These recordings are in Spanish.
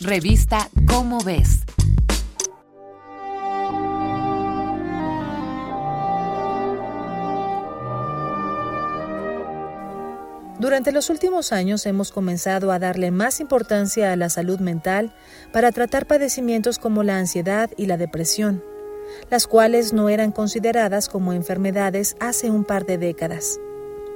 Revista Cómo ves. Durante los últimos años hemos comenzado a darle más importancia a la salud mental para tratar padecimientos como la ansiedad y la depresión, las cuales no eran consideradas como enfermedades hace un par de décadas.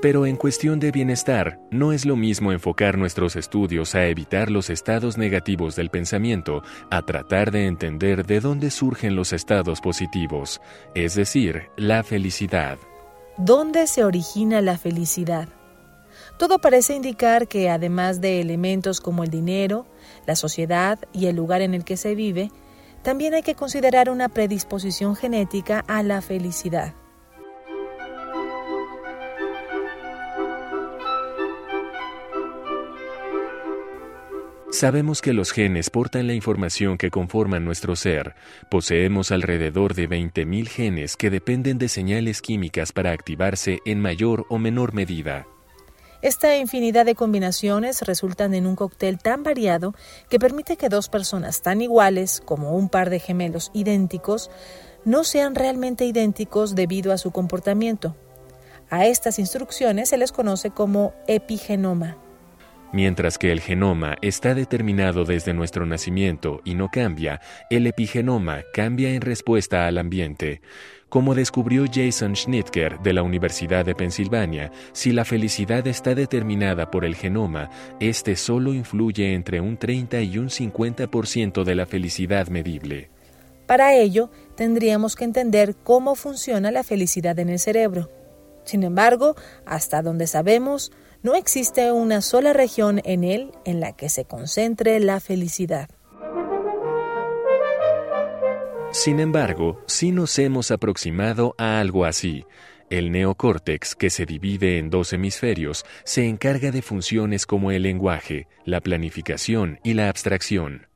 Pero en cuestión de bienestar, no es lo mismo enfocar nuestros estudios a evitar los estados negativos del pensamiento, a tratar de entender de dónde surgen los estados positivos, es decir, la felicidad. ¿Dónde se origina la felicidad? Todo parece indicar que además de elementos como el dinero, la sociedad y el lugar en el que se vive, también hay que considerar una predisposición genética a la felicidad. Sabemos que los genes portan la información que conforman nuestro ser. Poseemos alrededor de 20.000 genes que dependen de señales químicas para activarse en mayor o menor medida. Esta infinidad de combinaciones resultan en un cóctel tan variado que permite que dos personas tan iguales como un par de gemelos idénticos no sean realmente idénticos debido a su comportamiento. A estas instrucciones se les conoce como epigenoma. Mientras que el genoma está determinado desde nuestro nacimiento y no cambia, el epigenoma cambia en respuesta al ambiente. Como descubrió Jason Schnitker de la Universidad de Pensilvania, si la felicidad está determinada por el genoma, este solo influye entre un 30 y un 50% de la felicidad medible. Para ello, tendríamos que entender cómo funciona la felicidad en el cerebro. Sin embargo, hasta donde sabemos, no existe una sola región en él en la que se concentre la felicidad. Sin embargo, sí nos hemos aproximado a algo así. El neocórtex, que se divide en dos hemisferios, se encarga de funciones como el lenguaje, la planificación y la abstracción.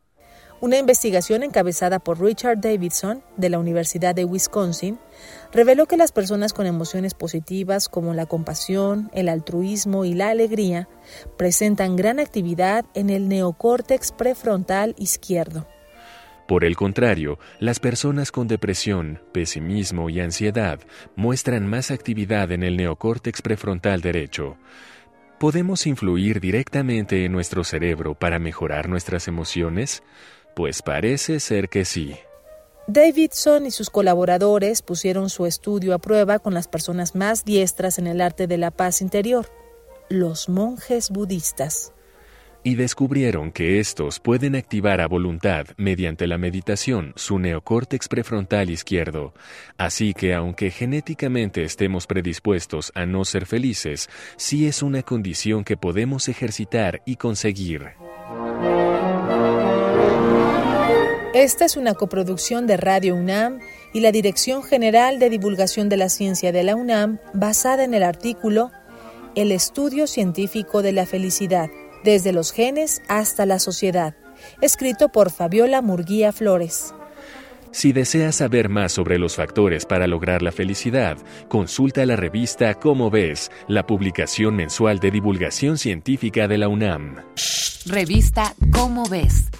Una investigación encabezada por Richard Davidson de la Universidad de Wisconsin reveló que las personas con emociones positivas como la compasión, el altruismo y la alegría presentan gran actividad en el neocórtex prefrontal izquierdo. Por el contrario, las personas con depresión, pesimismo y ansiedad muestran más actividad en el neocórtex prefrontal derecho. ¿Podemos influir directamente en nuestro cerebro para mejorar nuestras emociones? Pues parece ser que sí. Davidson y sus colaboradores pusieron su estudio a prueba con las personas más diestras en el arte de la paz interior, los monjes budistas y descubrieron que estos pueden activar a voluntad mediante la meditación su neocórtex prefrontal izquierdo. Así que aunque genéticamente estemos predispuestos a no ser felices, sí es una condición que podemos ejercitar y conseguir. Esta es una coproducción de Radio UNAM y la Dirección General de Divulgación de la Ciencia de la UNAM basada en el artículo El estudio científico de la felicidad desde los genes hasta la sociedad, escrito por Fabiola Murguía Flores. Si deseas saber más sobre los factores para lograr la felicidad, consulta la revista Cómo ves, la publicación mensual de divulgación científica de la UNAM. Revista Cómo ves